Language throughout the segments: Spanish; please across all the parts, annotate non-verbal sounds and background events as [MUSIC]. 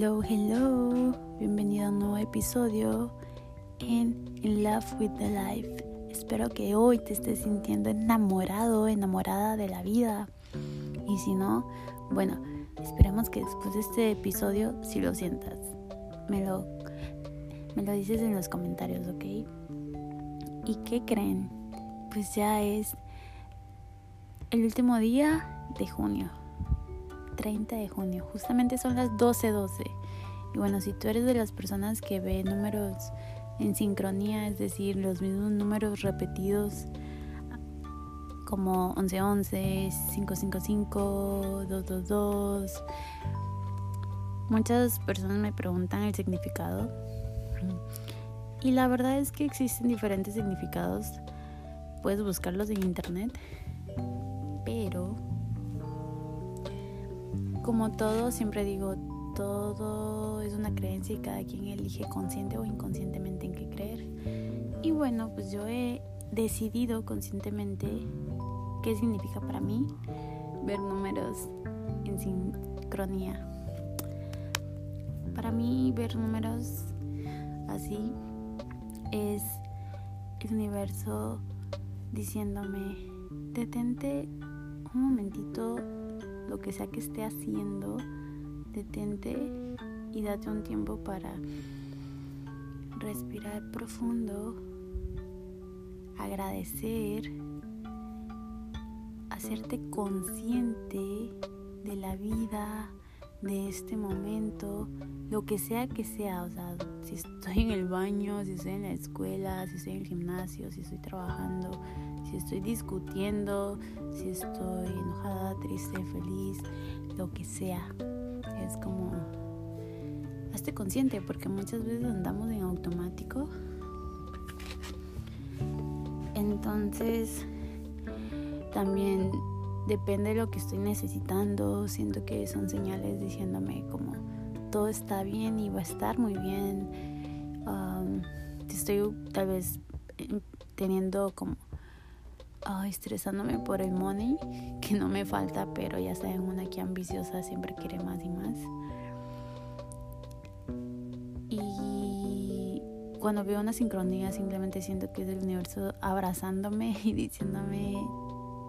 Hello, hello. Bienvenido a un nuevo episodio en In Love with the Life. Espero que hoy te estés sintiendo enamorado, enamorada de la vida. Y si no, bueno, esperemos que después de este episodio si lo sientas. Me lo, me lo dices en los comentarios, ¿ok? ¿Y qué creen? Pues ya es el último día de junio. 30 de junio. Justamente son las 12:12. Y bueno, si tú eres de las personas que ve números en sincronía, es decir, los mismos números repetidos como 1111, 555, 222. Muchas personas me preguntan el significado. Y la verdad es que existen diferentes significados. Puedes buscarlos en internet. Como todo, siempre digo, todo es una creencia y cada quien elige consciente o inconscientemente en qué creer. Y bueno, pues yo he decidido conscientemente qué significa para mí ver números en sincronía. Para mí ver números así es el universo diciéndome, detente un momentito lo que sea que esté haciendo, detente y date un tiempo para respirar profundo, agradecer, hacerte consciente de la vida, de este momento, lo que sea que sea, o sea, si estoy en el baño, si estoy en la escuela, si estoy en el gimnasio, si estoy trabajando, si estoy discutiendo, si estoy enojada, triste, feliz, lo que sea. Es como, hazte consciente porque muchas veces andamos en automático. Entonces, también depende de lo que estoy necesitando. Siento que son señales diciéndome como todo está bien y va a estar muy bien. estoy tal vez teniendo como estresándome por el money, [LAUGHS] que no me falta, pero ya saben, una que ambiciosa siempre quiere más y más. Y cuando veo una sincronía, simplemente siento que es el universo abrazándome [LAUGHS] y diciéndome,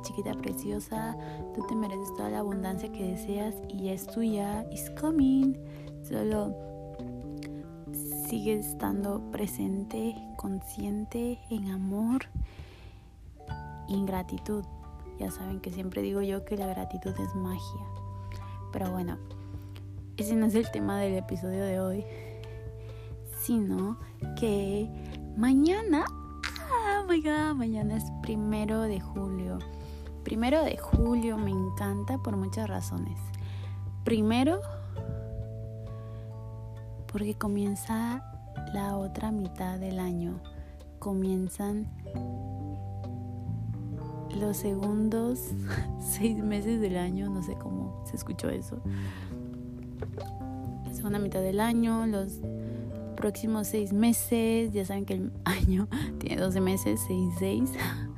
chiquita preciosa, tú te mereces toda la abundancia que deseas y ya es tuya, is coming. Solo sigue estando presente, consciente, en amor ingratitud. Ya saben que siempre digo yo que la gratitud es magia. Pero bueno, ese no es el tema del episodio de hoy, sino que mañana, ah, my God, mañana es primero de julio. Primero de julio me encanta por muchas razones. Primero, porque comienza la otra mitad del año. Comienzan los segundos [LAUGHS] seis meses del año, no sé cómo se escuchó eso. La segunda mitad del año, los próximos seis meses, ya saben que el [LAUGHS] año tiene 12 meses, seis, seis.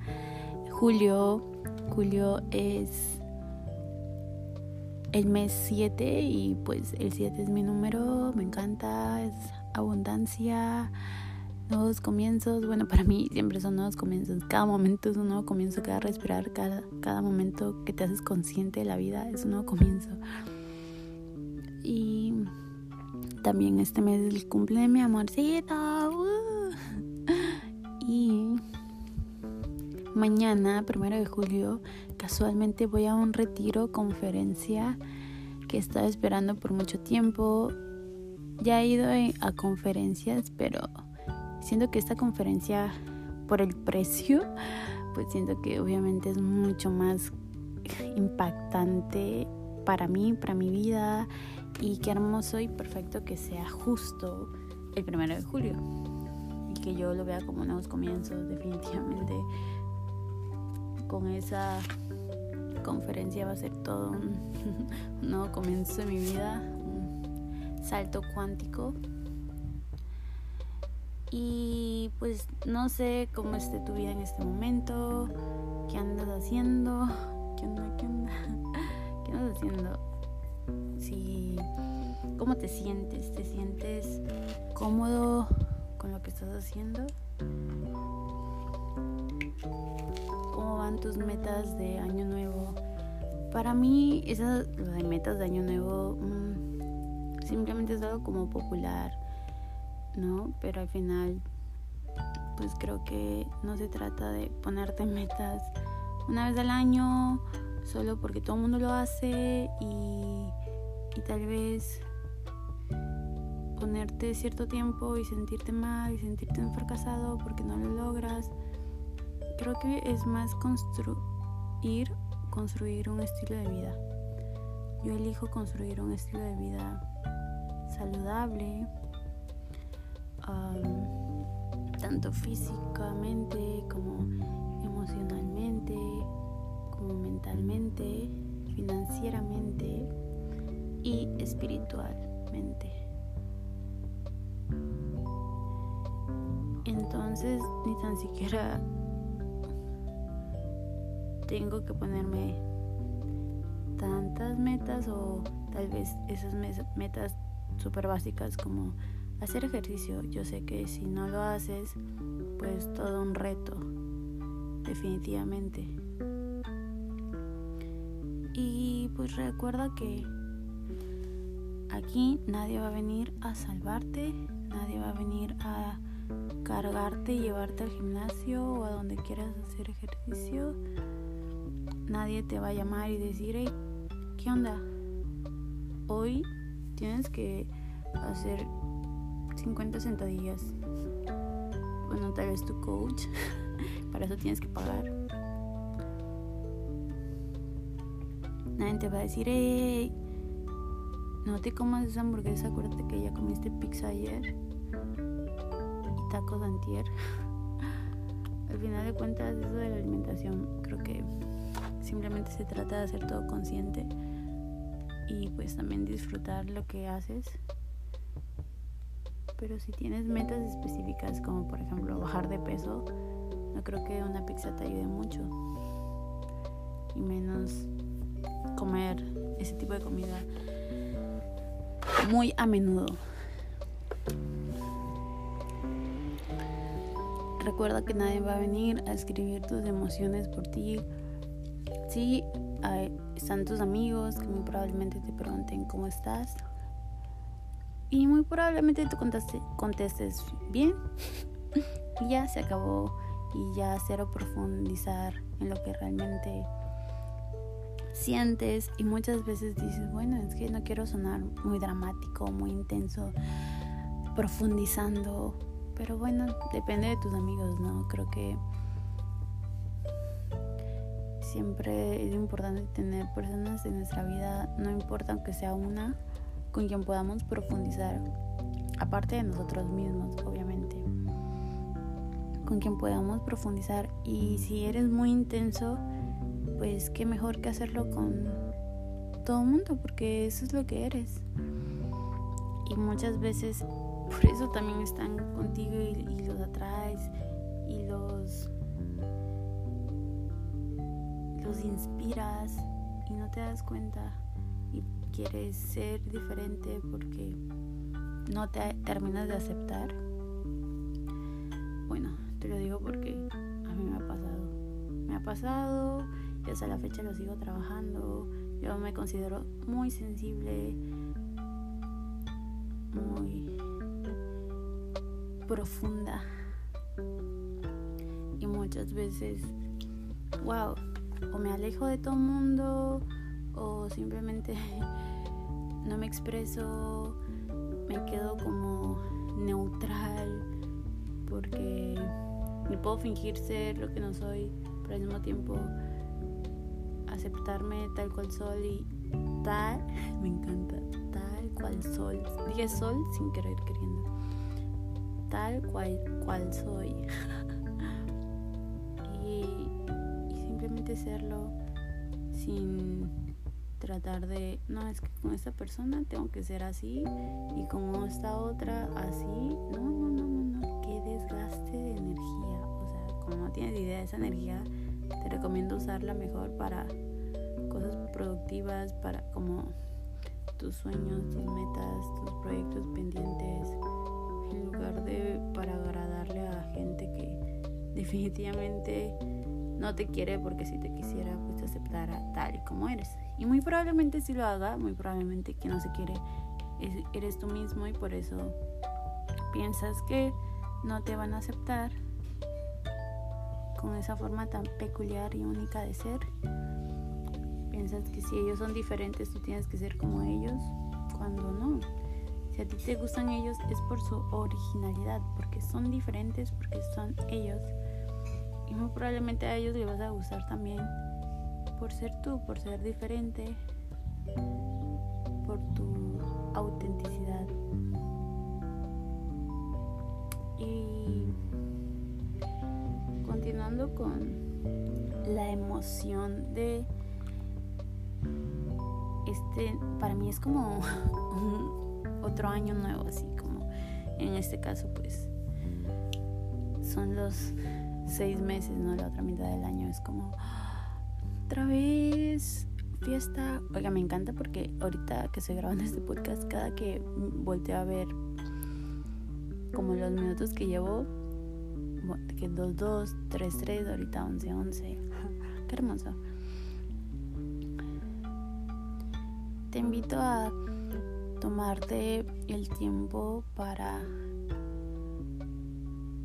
[LAUGHS] Julio, julio es el mes 7 y pues el 7 es mi número, me encanta, es abundancia, nuevos comienzos. Bueno, para mí siempre son nuevos comienzos. Cada momento es un nuevo comienzo, cada respirar, cada, cada momento que te haces consciente de la vida es un nuevo comienzo. Y también este mes es el cumple de mi amorcito. Uh. Y mañana, primero de julio, casualmente voy a un retiro, conferencia que he estado esperando por mucho tiempo. Ya he ido a conferencias, pero Siento que esta conferencia, por el precio, pues siento que obviamente es mucho más impactante para mí, para mi vida. Y qué hermoso y perfecto que sea justo el primero de julio. Y que yo lo vea como nuevos comienzos, definitivamente. Con esa conferencia va a ser todo un, [LAUGHS] un nuevo comienzo de mi vida, un salto cuántico y pues no sé cómo esté tu vida en este momento, qué andas haciendo, [LAUGHS] qué onda, qué onda, [LAUGHS] qué andas haciendo. si cómo te sientes, te sientes cómodo con lo que estás haciendo, cómo van tus metas de año nuevo. Para mí, eso lo de metas de año nuevo mm, simplemente es algo como popular, ¿no? Pero al final, pues creo que no se trata de ponerte [LAUGHS] metas una vez al año solo porque todo el mundo lo hace y, y tal vez ponerte cierto tiempo y sentirte mal y sentirte un fracasado porque no lo logras. Creo que es más construir, construir un estilo de vida. Yo elijo construir un estilo de vida saludable, tanto físicamente como emocionalmente, como mentalmente, financieramente y espiritualmente. Entonces ni tan siquiera tengo que ponerme tantas metas o tal vez esas metas súper básicas como hacer ejercicio. Yo sé que si no lo haces, pues todo un reto, definitivamente. Y pues recuerda que aquí nadie va a venir a salvarte, nadie va a venir a cargarte y llevarte al gimnasio o a donde quieras hacer ejercicio. Nadie te va a llamar y decir, hey, ¿qué onda? Hoy tienes que hacer 50 sentadillas. Bueno, tal vez tu coach. [LAUGHS] Para eso tienes que pagar. Nadie te va a decir, hey, no te comas esa hamburguesa, acuérdate que ya comiste pizza ayer tacos antier. [LAUGHS] Al final de cuentas, eso de la alimentación, creo que simplemente se trata de hacer todo consciente y pues también disfrutar lo que haces. Pero si tienes metas específicas como por ejemplo bajar de peso, no creo que una pizza te ayude mucho. Y menos comer ese tipo de comida muy a menudo. Recuerda que nadie va a venir a escribir tus emociones por ti. Sí, están tus amigos que muy probablemente te pregunten cómo estás. Y muy probablemente tú contestes bien. y ya se acabó. Y ya cero profundizar en lo que realmente sientes. Y muchas veces dices, bueno, es que no quiero sonar muy dramático, muy intenso, profundizando pero bueno, depende de tus amigos, ¿no? Creo que siempre es importante tener personas en nuestra vida, no importa aunque sea una, con quien podamos profundizar, aparte de nosotros mismos, obviamente, con quien podamos profundizar. Y si eres muy intenso, pues qué mejor que hacerlo con todo el mundo, porque eso es lo que eres. Y muchas veces por eso también están contigo y, los atraes y los los inspiras y no te das cuenta quieres ser diferente porque no te terminas de aceptar. Bueno, te lo digo porque a mí me ha pasado. Me ha pasado y hasta la fecha lo sigo trabajando. Yo me considero muy sensible, muy profunda. Y muchas veces, wow, o me alejo de todo el mundo o simplemente [LAUGHS] no me expreso, me quedo como neutral porque ni puedo fingir ser lo que no soy, pero al mismo tiempo aceptarme tal cual soy y tal, [LAUGHS] me encanta, tal cual soy. Dije sol sin querer queriendo tal cual, cual soy. [LAUGHS] y, simplemente serlo sin tratar de, no, es que con esta persona tengo que ser así y con esta otra así. No, no, no, no, no, qué desgaste de energía. O sea, como no tienes idea de esa energía, te recomiendo usarla mejor para cosas productivas, para como tus sueños, tus metas, tus proyectos pendientes, en lugar de para agradarle a gente que definitivamente no te quiere porque si te quisiera pues te aceptara tal y como eres. Y muy probablemente si lo haga, muy probablemente que no se quiere eres tú mismo y por eso piensas que no te van a aceptar con esa forma tan peculiar y única de ser. Piensas que si ellos son diferentes tú tienes que ser como ellos, cuando no. Si a ti te gustan ellos es por su originalidad, porque son diferentes, porque son ellos. Y muy probablemente a ellos les vas a gustar también por ser tú, por ser diferente, por tu autenticidad. Y continuando con la emoción de este, para mí es como [LAUGHS] otro año nuevo, así como en este caso pues son los seis meses, ¿no? La otra mitad del año es como otra vez fiesta. Oiga, me encanta porque ahorita que estoy grabando este podcast, cada que volteo a ver como los minutos que llevo, que 2, 2, 3, 3, ahorita 11, 11. [LAUGHS] Qué hermoso. Te invito a tomarte el tiempo para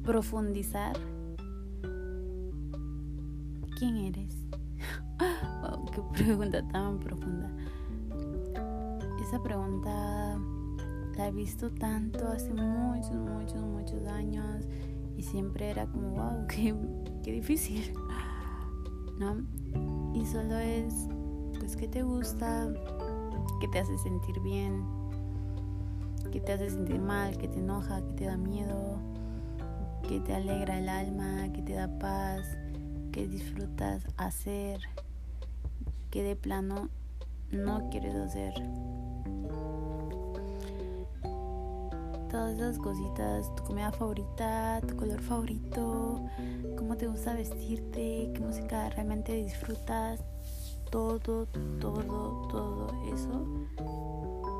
profundizar quién eres. Qué [LAUGHS] pregunta tan profunda. Esa pregunta la he visto tanto hace muchos, muchos, muchos años y siempre era como, wow, qué, qué difícil. [LAUGHS] ¿No? Y solo es, pues, ¿qué te gusta? ¿Qué te hace sentir bien? ¿Qué te hace sentir mal? ¿Qué te enoja? ¿Qué te da miedo? ¿Qué te alegra el alma? ¿Qué te da paz? ¿Qué disfrutas hacer? ¿Qué de plano no quieres hacer? todas esas cositas, tu comida favorita, tu color favorito, cómo te gusta vestirte, qué música realmente disfrutas, todo, todo, todo eso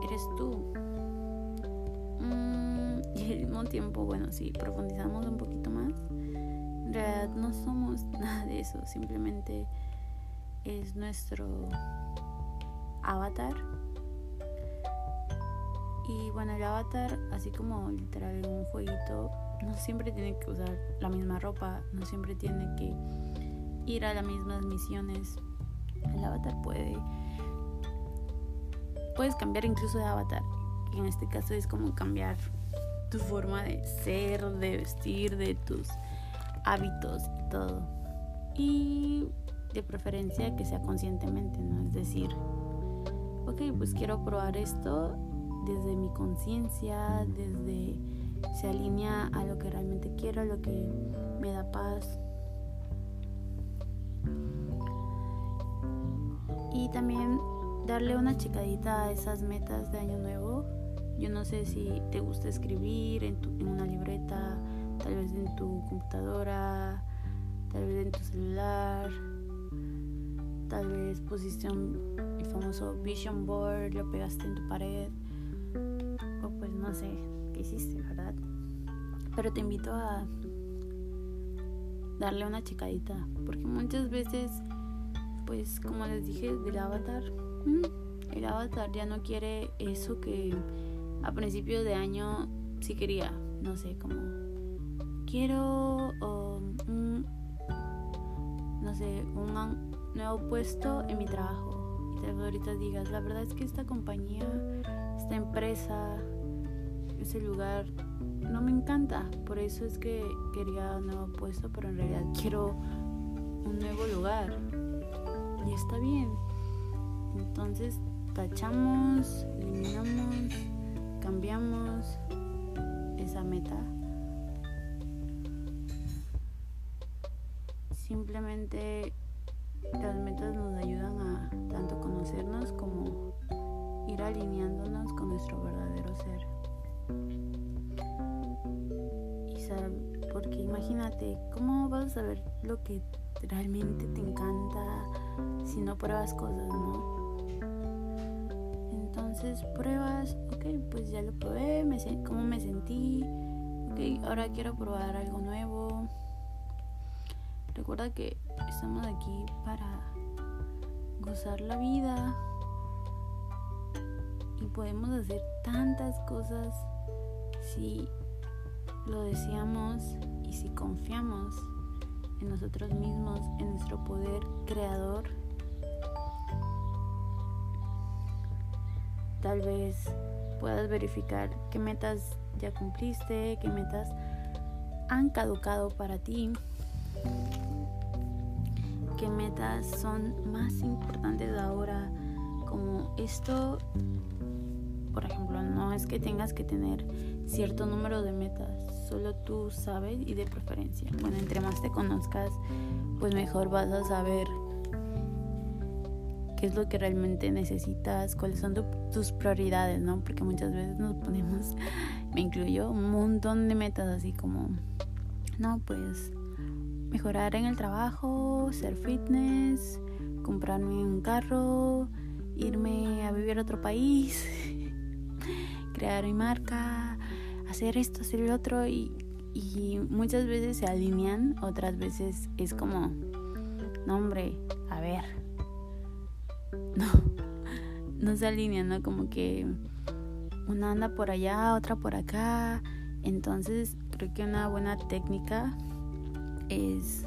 eres tú. Mm, [LAUGHS] y al mismo tiempo, bueno, si profundizamos un poquito más, en realidad no somos [LAUGHS] nada de eso, simplemente es nuestro avatar y bueno, el avatar, así como literal un jueguito, no siempre tiene que usar la misma ropa, no siempre tiene que ir a las mismas misiones. El avatar puede. Puedes cambiar incluso de avatar, en este caso es como cambiar tu forma de ser, de vestir, de tus hábitos y todo. Y preferencia que sea conscientemente, ¿no? Es decir, ok, pues quiero probar esto desde mi conciencia, desde se alinea a lo que realmente quiero, a lo que me da paz. Y también darle una checadita a esas metas de año nuevo. Yo no sé si te gusta escribir en una libreta, tal vez en tu computadora, tal vez en tu celular, tal vez pusiste un, el famoso vision board, lo pegaste en tu pared no sé qué hiciste, ¿verdad? Pero te invito a darle una checadita, porque muchas veces, pues como les dije del avatar, mm, el avatar ya no quiere eso que a principios de año sí quería, no sé, como quiero, no sé, un nuevo puesto en mi trabajo. Y tal ahorita digas, la verdad es que esta compañía, esta empresa, ese lugar no me encanta. Por eso es que quería un nuevo puesto, pero en realidad quiero un nuevo lugar. Y está bien. Entonces tachamos, eliminamos, cambiamos esa meta. Simplemente las metas nos ayudan a tanto conocernos como ir alineándonos con nuestro verdadero ser. Y porque imagínate, ¿cómo vas a saber lo que realmente te encanta si no pruebas cosas, no? Entonces pruebas, ok, pues ya lo probé, me, cómo me sentí, ok, ahora quiero probar algo nuevo. Recuerda que estamos aquí para gozar la vida y podemos hacer tantas cosas si lo deseamos y si confiamos en nosotros mismos, en nuestro poder creador. Tal vez puedas verificar qué metas ya cumpliste, qué metas han caducado para ti, qué metas son más importantes ahora, como esto, por ejemplo, no es que tengas que tener cierto número de metas, solo tú sabes y de preferencia. Bueno, entre más te conozcas, pues mejor vas a saber qué es lo que realmente necesitas, cuáles son tus prioridades, ¿no? Porque muchas veces nos ponemos, [LAUGHS] me incluyo, un montón de metas así como, no, pues mejorar en el trabajo, ser fitness, comprarme un carro, irme a vivir a otro país, [LAUGHS] crear mi marca, hacer esto, hacer el otro y, y muchas veces se alinean, otras veces es como, no hombre, a ver, [LAUGHS] no, no se alinean, ¿no? Como que una anda por allá, otra por acá, entonces creo que una buena técnica es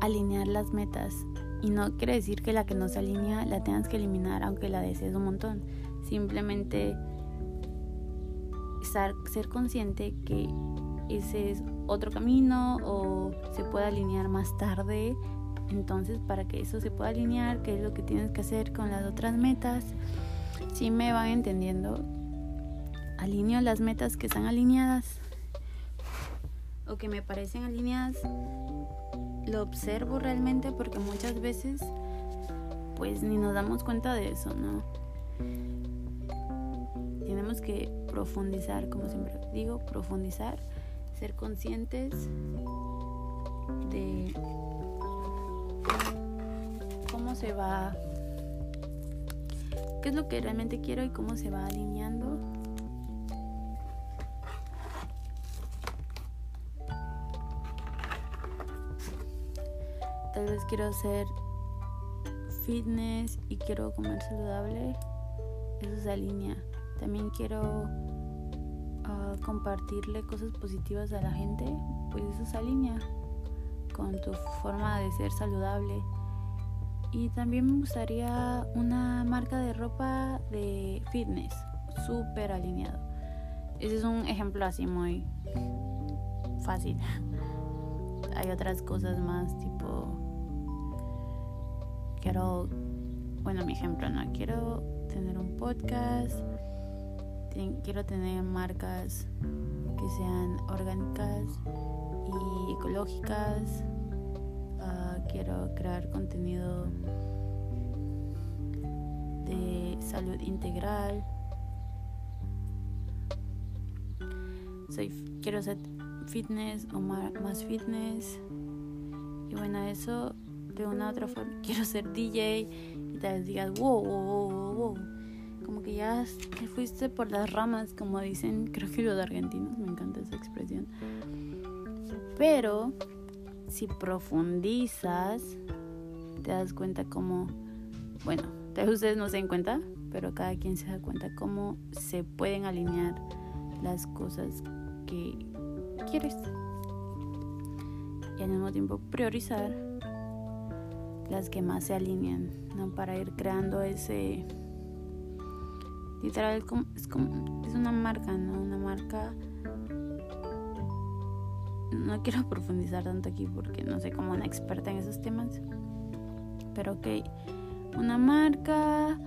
alinear las metas y no quiere decir que la que no se alinea la tengas que eliminar aunque la desees un montón. Simplemente ser consciente que ese es otro camino o se puede alinear más tarde. Entonces, para que eso se pueda alinear, qué es lo que tienes que hacer con las otras metas, si me van entendiendo, alineo las metas que están alineadas o que me parecen alineadas, lo observo realmente porque muchas veces pues ni nos damos cuenta de eso, ¿no? Tenemos que profundizar, como siempre digo, profundizar, ser conscientes de cómo se va, qué es lo que realmente quiero y cómo se va alineando. Tal vez quiero hacer fitness y quiero comer saludable, eso se alinea también quiero ah, compartirle cosas positivas a la gente, pues eso se alinea con tu forma de ser saludable. Y también me gustaría una marca de ropa de fitness, súper alineado. Ese es un ejemplo así muy fácil. [LAUGHS] Hay otras cosas más quiero, bueno, mi ejemplo, no, quiero tener un podcast quiero tener marcas que sean orgánicas y ecológicas. Ah, quiero crear contenido de salud integral. Soy, quiero hacer fitness o más fitness. Y bueno, eso de una u otra forma. [LAUGHS] Quiero ser DJ y tal vez digas, wow, wow, wow, wow como que ya te fuiste por las ramas, como dicen, creo que los argentinos, me encanta esa expresión. Pero si profundizas, te das cuenta como, bueno, tal vez ustedes no se den cuenta, pero cada quien se da cuenta cómo se pueden alinear las cosas que quieres. Y al mismo tiempo priorizar las que más se alinean, ¿no? Para ir creando ese Literal, es como, es una marca, ¿no? Una marca... No quiero [LAUGHS] profundizar tanto aquí porque no soy como una experta en esos temas. Pero ok, una marca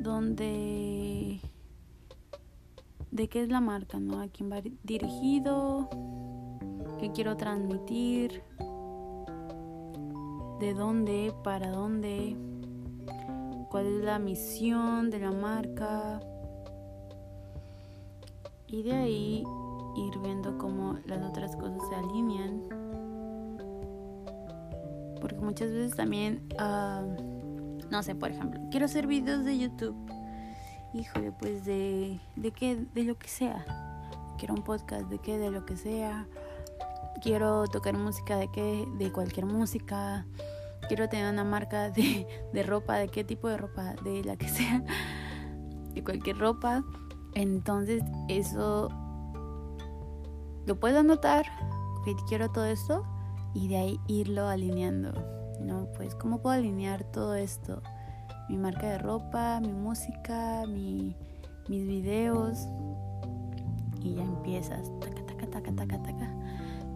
donde... ¿De qué es la marca, no? ¿A quién va dirigido? ¿Qué quiero transmitir? ¿De dónde? ¿Para dónde? cuál es la misión de la marca y de ahí ir viendo cómo las otras cosas se alinean porque muchas veces también ah, no sé por ejemplo quiero hacer videos de YouTube híjole, pues de, de qué, de lo que sea. Quiero un podcast de qué, de lo que sea. Quiero tocar música de qué, de cualquier música. Quiero tener una marca de, de ropa, de qué tipo de ropa, de la que sea, de cualquier ropa. Entonces eso lo puedo anotar, que quiero todo esto y de ahí irlo alineando. ¿no? Pues, ¿cómo puedo alinear todo esto? Mi marca de ropa, mi música, mi, mis videos. Y ya empiezas. Taca, taca, taca, taca, taca.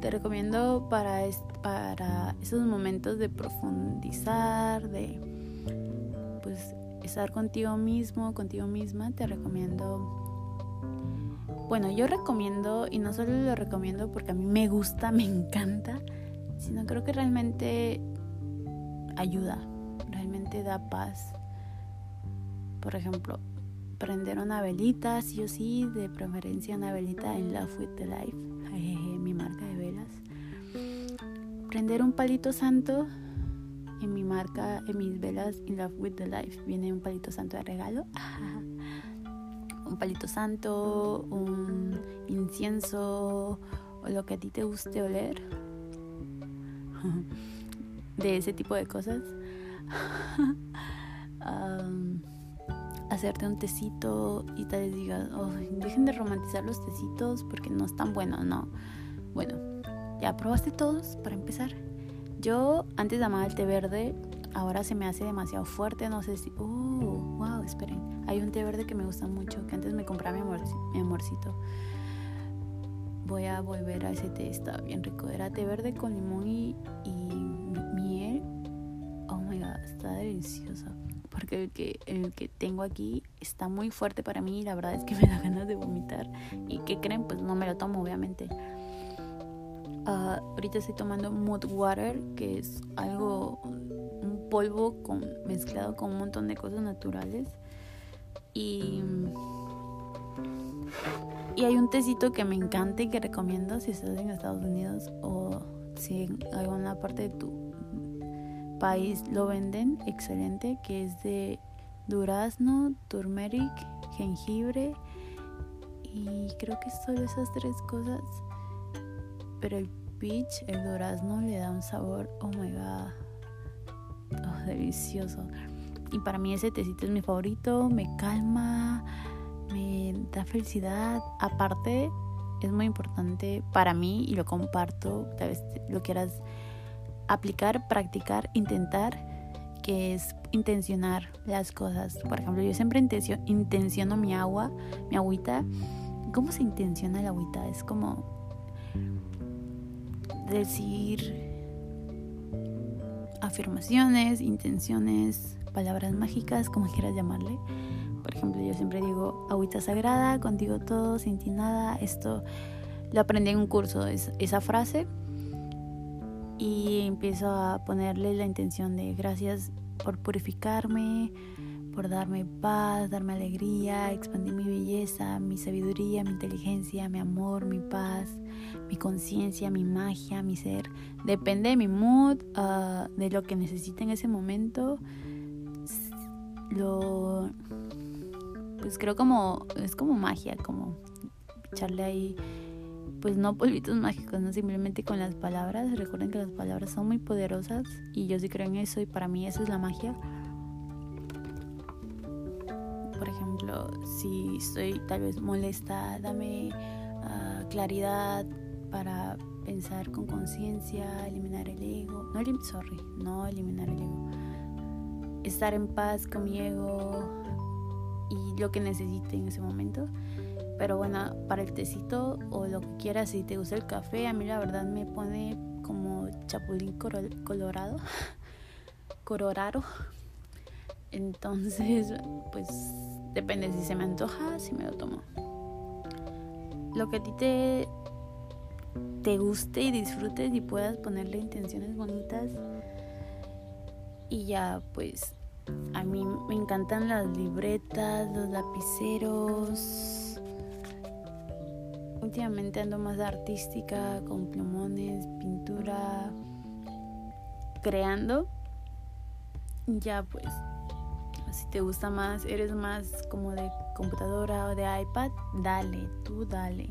Te recomiendo para, para esos momentos de profundizar, de pues estar contigo mismo, contigo misma, te recomiendo bueno, yo recomiendo, y no solo lo recomiendo porque a mí me gusta, [LAUGHS] me encanta, sino creo que realmente ayuda, realmente da paz. Por ejemplo, prender una velita, sí o sí, de preferencia una velita en Love with the Life, Prender un palito santo en mi marca, en mis velas in Love with the Life. Viene un palito santo de regalo. [LAUGHS] un palito santo, un incienso o lo que a ti te guste oler. [LAUGHS] de ese tipo de cosas. [LAUGHS] hacerte un tecito y tal vez digas, dejen de romantizar los tecitos porque no es tan bueno, no. Bueno, ya probaste todos para empezar. Yo antes amaba el té verde, ahora se me hace demasiado fuerte, no sé si... Oh, wow, esperen. Hay un té verde que me gusta mucho, que antes me compraba mi, amorcito. Voy a volver a ese té, está bien rico. Era té verde con limón y, miel. Oh my god, está delicioso. Porque el que, el que tengo aquí está muy fuerte para mí y la verdad es que [LAUGHS] me da ganas de vomitar. ¿Y qué creen? Pues no me lo tomo, obviamente. Ah, ahorita estoy tomando Mood Water, que es algo, un polvo mezclado con un montón de cosas naturales. Y, y hay un tecito que me encanta y que recomiendo si estás en Estados Unidos o si en alguna parte de tu país lo venden, excelente, que es de durazno, turmeric, jengibre y creo que son esas tres cosas pero el peach, el durazno le da un sabor, oh my god, oh, delicioso. Y para mí ese tecito es mi favorito, me calma, me da felicidad. Aparte, es muy importante para mí y lo comparto, tal vez lo quieras aplicar, practicar, intentar, que es intencionar las cosas. Por ejemplo, yo siempre intenciono mi agua, mi agüita. ¿Cómo se intenciona el agüita? Es como decir afirmaciones, intenciones, palabras mágicas, como quieras llamarle. Por ejemplo, yo siempre digo agüita sagrada, contigo todo, sin ti nada. Esto lo aprendí en un curso, esa frase. Y empiezo a ponerle la intención de gracias por purificarme, por darme paz, darme alegría, expandir mi belleza, mi sabiduría, mi inteligencia, mi amor, mi paz, mi conciencia, mi magia, mi ser. Depende de mi mood, ah, de lo que necesite en ese momento. Lo. Pues creo como. Es como magia, como echarle ahí. Pues no polvitos [LAUGHS] mágicos, no simplemente con las palabras. Recuerden que las palabras son muy poderosas y yo sí creo en eso y para mí eso es la magia por ejemplo, si estoy tal vez molesta, dame ah, claridad para pensar con conciencia, eliminar el ego. No, sorry, no eliminar el ego. Estar en paz con mi ego y lo que necesite en ese momento. Pero bueno, para el tecito o lo que quieras, si te gusta el café, a mí la verdad me pone como chapulín colorado, [LAUGHS] colorado. Entonces, pues depende si se me antoja, si me lo tomo. Lo que a ti te, te guste y disfrutes y puedas ponerle intenciones bonitas. Y ya, pues a mí me encantan las libretas, los lapiceros. Últimamente ando más artística, con plumones, pintura, creando. Ya pues si te gusta más, eres más como de computadora o de iPad, dale, tú dale.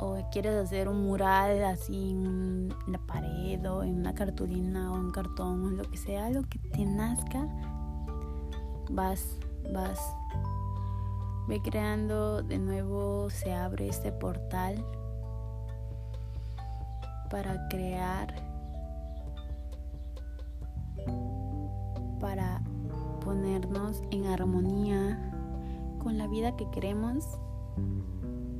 O quieres hacer un mural así en la pared o en una cartulina o en cartón o lo que sea, lo que te nazca, vas, vas. Ve creando, de nuevo se abre este portal para crear, ponernos en armonía con la vida que queremos.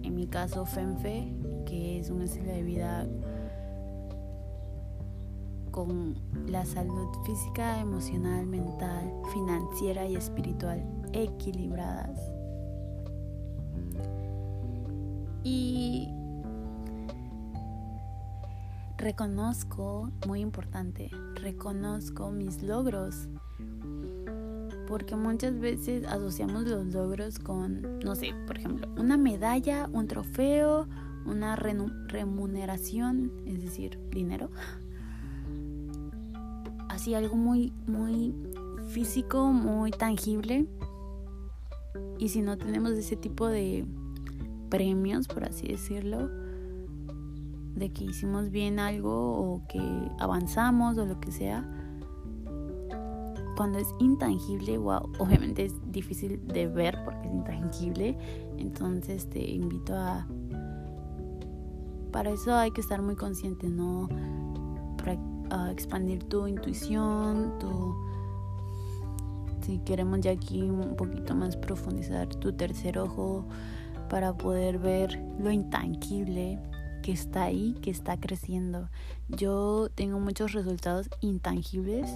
En mi caso, FENFE, que es un estilo de vida con la salud física, emocional, mental, financiera y espiritual equilibradas. Y reconozco, muy importante, reconozco mis logros. Porque muchas veces asociamos los logros con, no sé, por ejemplo, una medalla, un trofeo, una remuneración, es decir, dinero. Así algo muy, muy físico, muy tangible. Y si no tenemos ese tipo de premios, por así decirlo, de que hicimos bien algo o que avanzamos o lo que sea, cuando es intangible, wow, obviamente es difícil de ver porque es intangible, entonces te invito a... Para eso hay que estar muy consciente, ¿no? Para expandir tu intuición, tu... Si queremos ya aquí un poquito más profundizar tu tercer ojo para poder ver lo intangible que está ahí, que está creciendo. Yo tengo muchos resultados intangibles,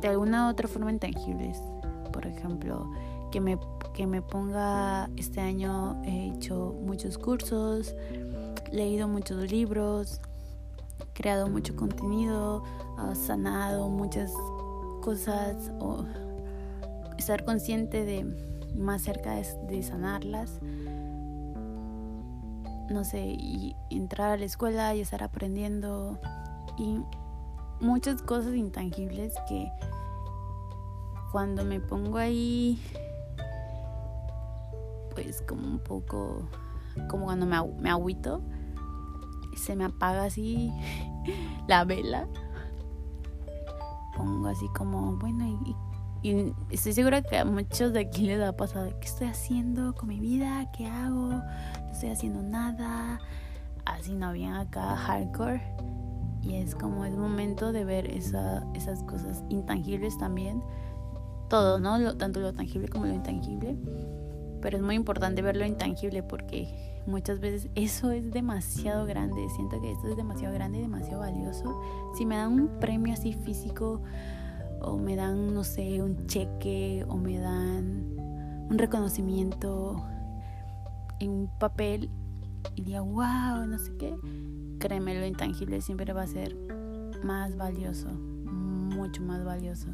de alguna u otra forma intangibles. Por ejemplo, que me, que me ponga, este año he hecho muchos cursos, leído muchos libros, creado mucho contenido, sanado muchas cosas, o estar consciente de más cerca de sanarlas no sé, y entrar a la escuela y estar aprendiendo y muchas cosas intangibles que cuando me pongo ahí, pues como un poco, como cuando me, me agüito, se me apaga así [LAUGHS] la vela. Pongo así como, bueno, y, y estoy segura que a muchos de aquí les ha pasado, ¿qué estoy haciendo con mi vida? ¿Qué hago? No estoy haciendo nada. Así no bien acá hardcore. Y es como el momento de ver esa, esas cosas intangibles también. Todo, ¿no? tanto lo tangible como lo intangible. Pero es muy importante ver lo intangible porque muchas veces eso es demasiado grande. Siento que esto es demasiado grande y demasiado valioso. Si me dan un premio así físico o me dan, no sé, un cheque o me dan un reconocimiento en un papel y diga, wow, no sé qué, créeme, lo intangible siempre va a ser más valioso, mucho más valioso.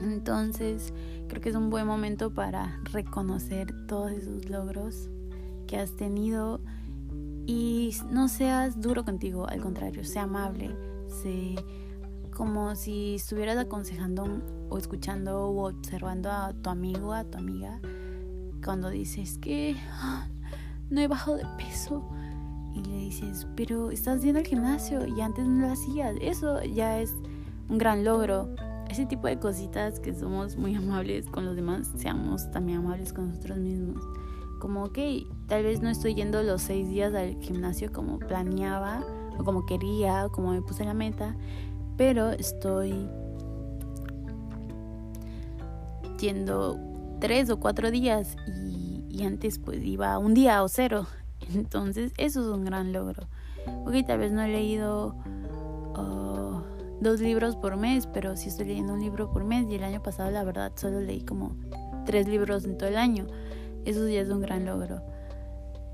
Entonces, creo que es un buen momento para reconocer todos esos logros que has tenido y no seas duro contigo, al contrario, sea amable, sé como si estuvieras aconsejando o escuchando o observando a tu amigo, a tu amiga, cuando dices que ah, no he bajado de peso y le dices, pero estás yendo al gimnasio y antes no lo hacías, eso ya es un gran logro. Ese tipo de cositas que somos muy amables con los demás, seamos también amables con nosotros mismos. Como, ok, tal vez no estoy yendo los seis días al gimnasio como planeaba o como quería o como me puse la meta, pero estoy yendo tres o cuatro días y, antes pues iba un día o cero. [LAUGHS] Entonces eso es un gran logro. Ok, tal vez no he leído uh, dos libros por mes, pero sí estoy leyendo un libro por mes y el año pasado la verdad solo leí como tres libros en todo el año. Eso ya es un gran logro.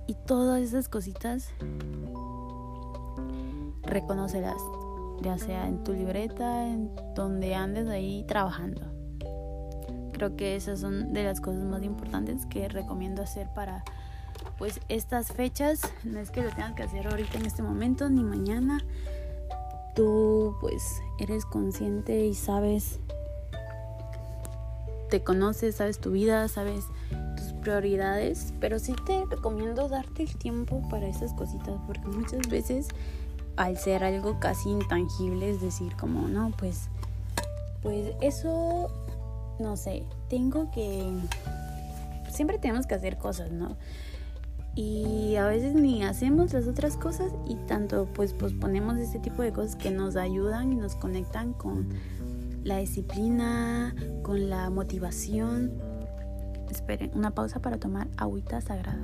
Y todas esas cositas, reconócelas ya sea en tu libreta, en donde andes ahí trabajando. Creo que esas son de las cosas más importantes que recomiendo hacer para pues estas fechas. No es que lo tengas que hacer ahorita en este momento ni mañana. Tú pues eres consciente y sabes te conoces, sabes tu vida, sabes tus prioridades, pero sí te recomiendo darte el tiempo para esas cositas, porque muchas veces al ser algo casi intangible, es decir, como, no, pues, pues eso, no sé, tengo que, siempre tenemos que hacer cosas, ¿no? Y a veces ni hacemos las otras cosas y tanto pues posponemos este tipo de cosas que nos ayudan y nos conectan con la disciplina, con la motivación. Esperen, una pausa para tomar agüita sagrada.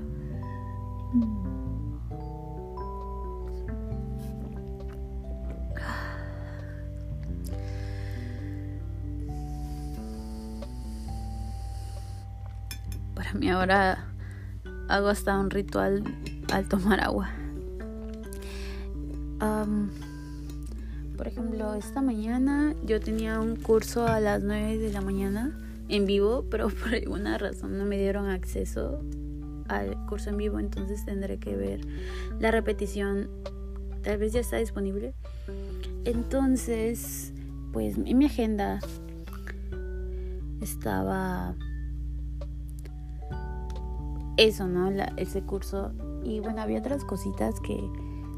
Para mí ahora hago hasta un ritual al tomar agua. por ejemplo, esta mañana yo tenía un curso a las 9 de la mañana en vivo, pero [LAUGHS] por alguna razón no me dieron acceso al curso en vivo, entonces tendré que ver la repetición. Tal vez ya está disponible. Entonces, pues en mi agenda estaba eso, ¿no? ese curso. Y bueno, había otras cositas que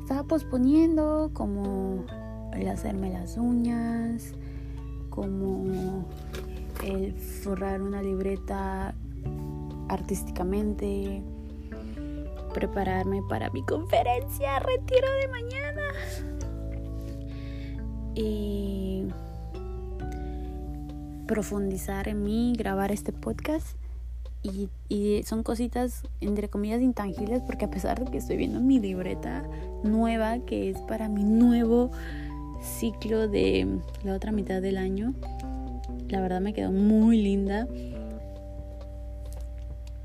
estaba posponiendo, como el hacerme las uñas, como el forrar una libreta artísticamente, prepararme para mi conferencia, retiro de mañana. Y profundizar en mí, grabar este podcast y, son cositas entre comillas intangibles porque a pesar de que estoy viendo mi libreta nueva que es para mi nuevo ciclo de la otra mitad del año la verdad me quedó muy linda.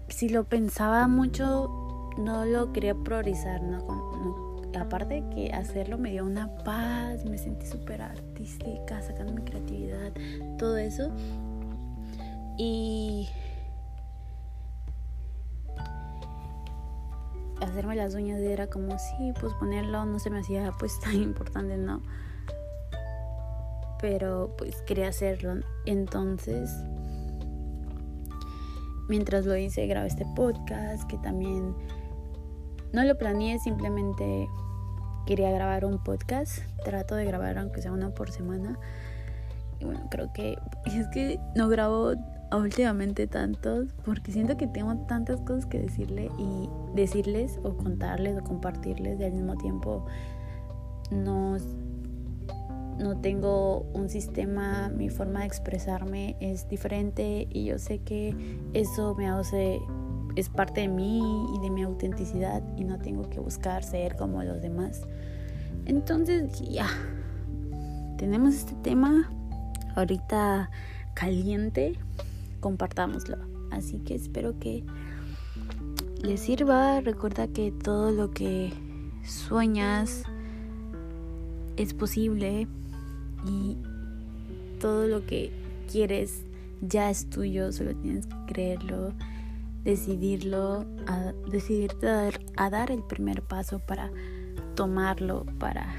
Si lo pensaba mucho no lo quería priorizar aparte de que hacerlo me dio una paz me sentí súper artística sacando mi creatividad todo eso. Y hacerme las uñas era como sí, pues ponerlo no se me hacía pues tan [LAUGHS] importante, ¿no? Pero pues quería hacerlo. Entonces, mientras lo hice, grabé este podcast que también no lo planeé, simplemente quería grabar un podcast. Trato de grabar aunque sea uno por semana. Y bueno, creo que [LAUGHS] es que no grabo últimamente tantos porque siento que tengo tantas cosas que decirle y decirles o contarles o compartirles y al mismo tiempo no, no tengo un sistema, mi forma de expresarme es diferente y yo sé que eso me hace es parte de mí y de mi autenticidad y no tengo que buscar ser como los demás. Entonces ya, tenemos este tema ahorita caliente compartámoslo. Así que espero que les sirva. Recuerda que todo lo que sueñas es posible y todo lo que quieres ya es tuyo, solo tienes que creerlo, decidirlo, a, decidirte a dar, a dar el primer paso para tomarlo, para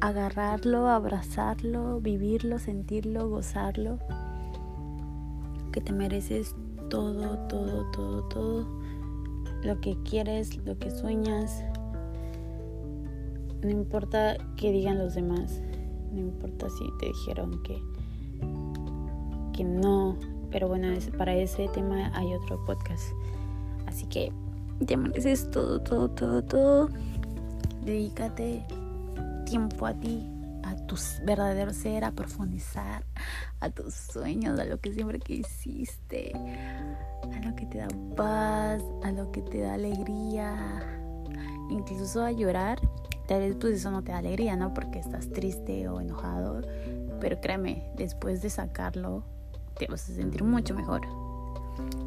agarrarlo, abrazarlo, vivirlo, sentirlo, gozarlo que te mereces todo, todo, todo, todo. Lo que quieres, lo que sueñas. No importa qué digan los demás. No importa si te dijeron que, que no. Pero bueno, para ese tema hay otro podcast. Así que te mereces todo, todo, todo, todo. Dedícate tiempo a ti tu verdadero ser, a profundizar, a tus sueños, a lo que siempre quisiste, a lo que te da paz, a lo que te da alegría, incluso a llorar. Tal vez pues eso no te da alegría, ¿no? Porque estás triste o enojado, pero créeme, después de sacarlo te vas a sentir mucho mejor.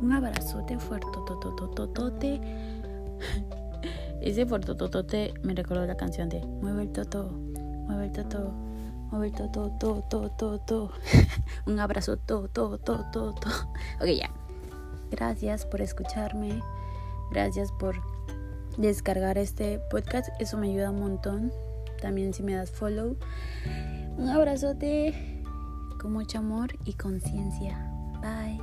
Un abrazote fuerte. [LAUGHS] Ese fuerte me recordó la canción de Mueve el toto mueve el todo, mueve el todo, todo, todo, todo, todo. [LAUGHS] Un abrazo, todo, todo, todo, todo, todo. [LAUGHS] Ok, ya. Gracias por escucharme. Gracias por descargar este podcast. Eso me ayuda un montón. También si me das follow. Un abrazote. con mucho amor y conciencia. Bye.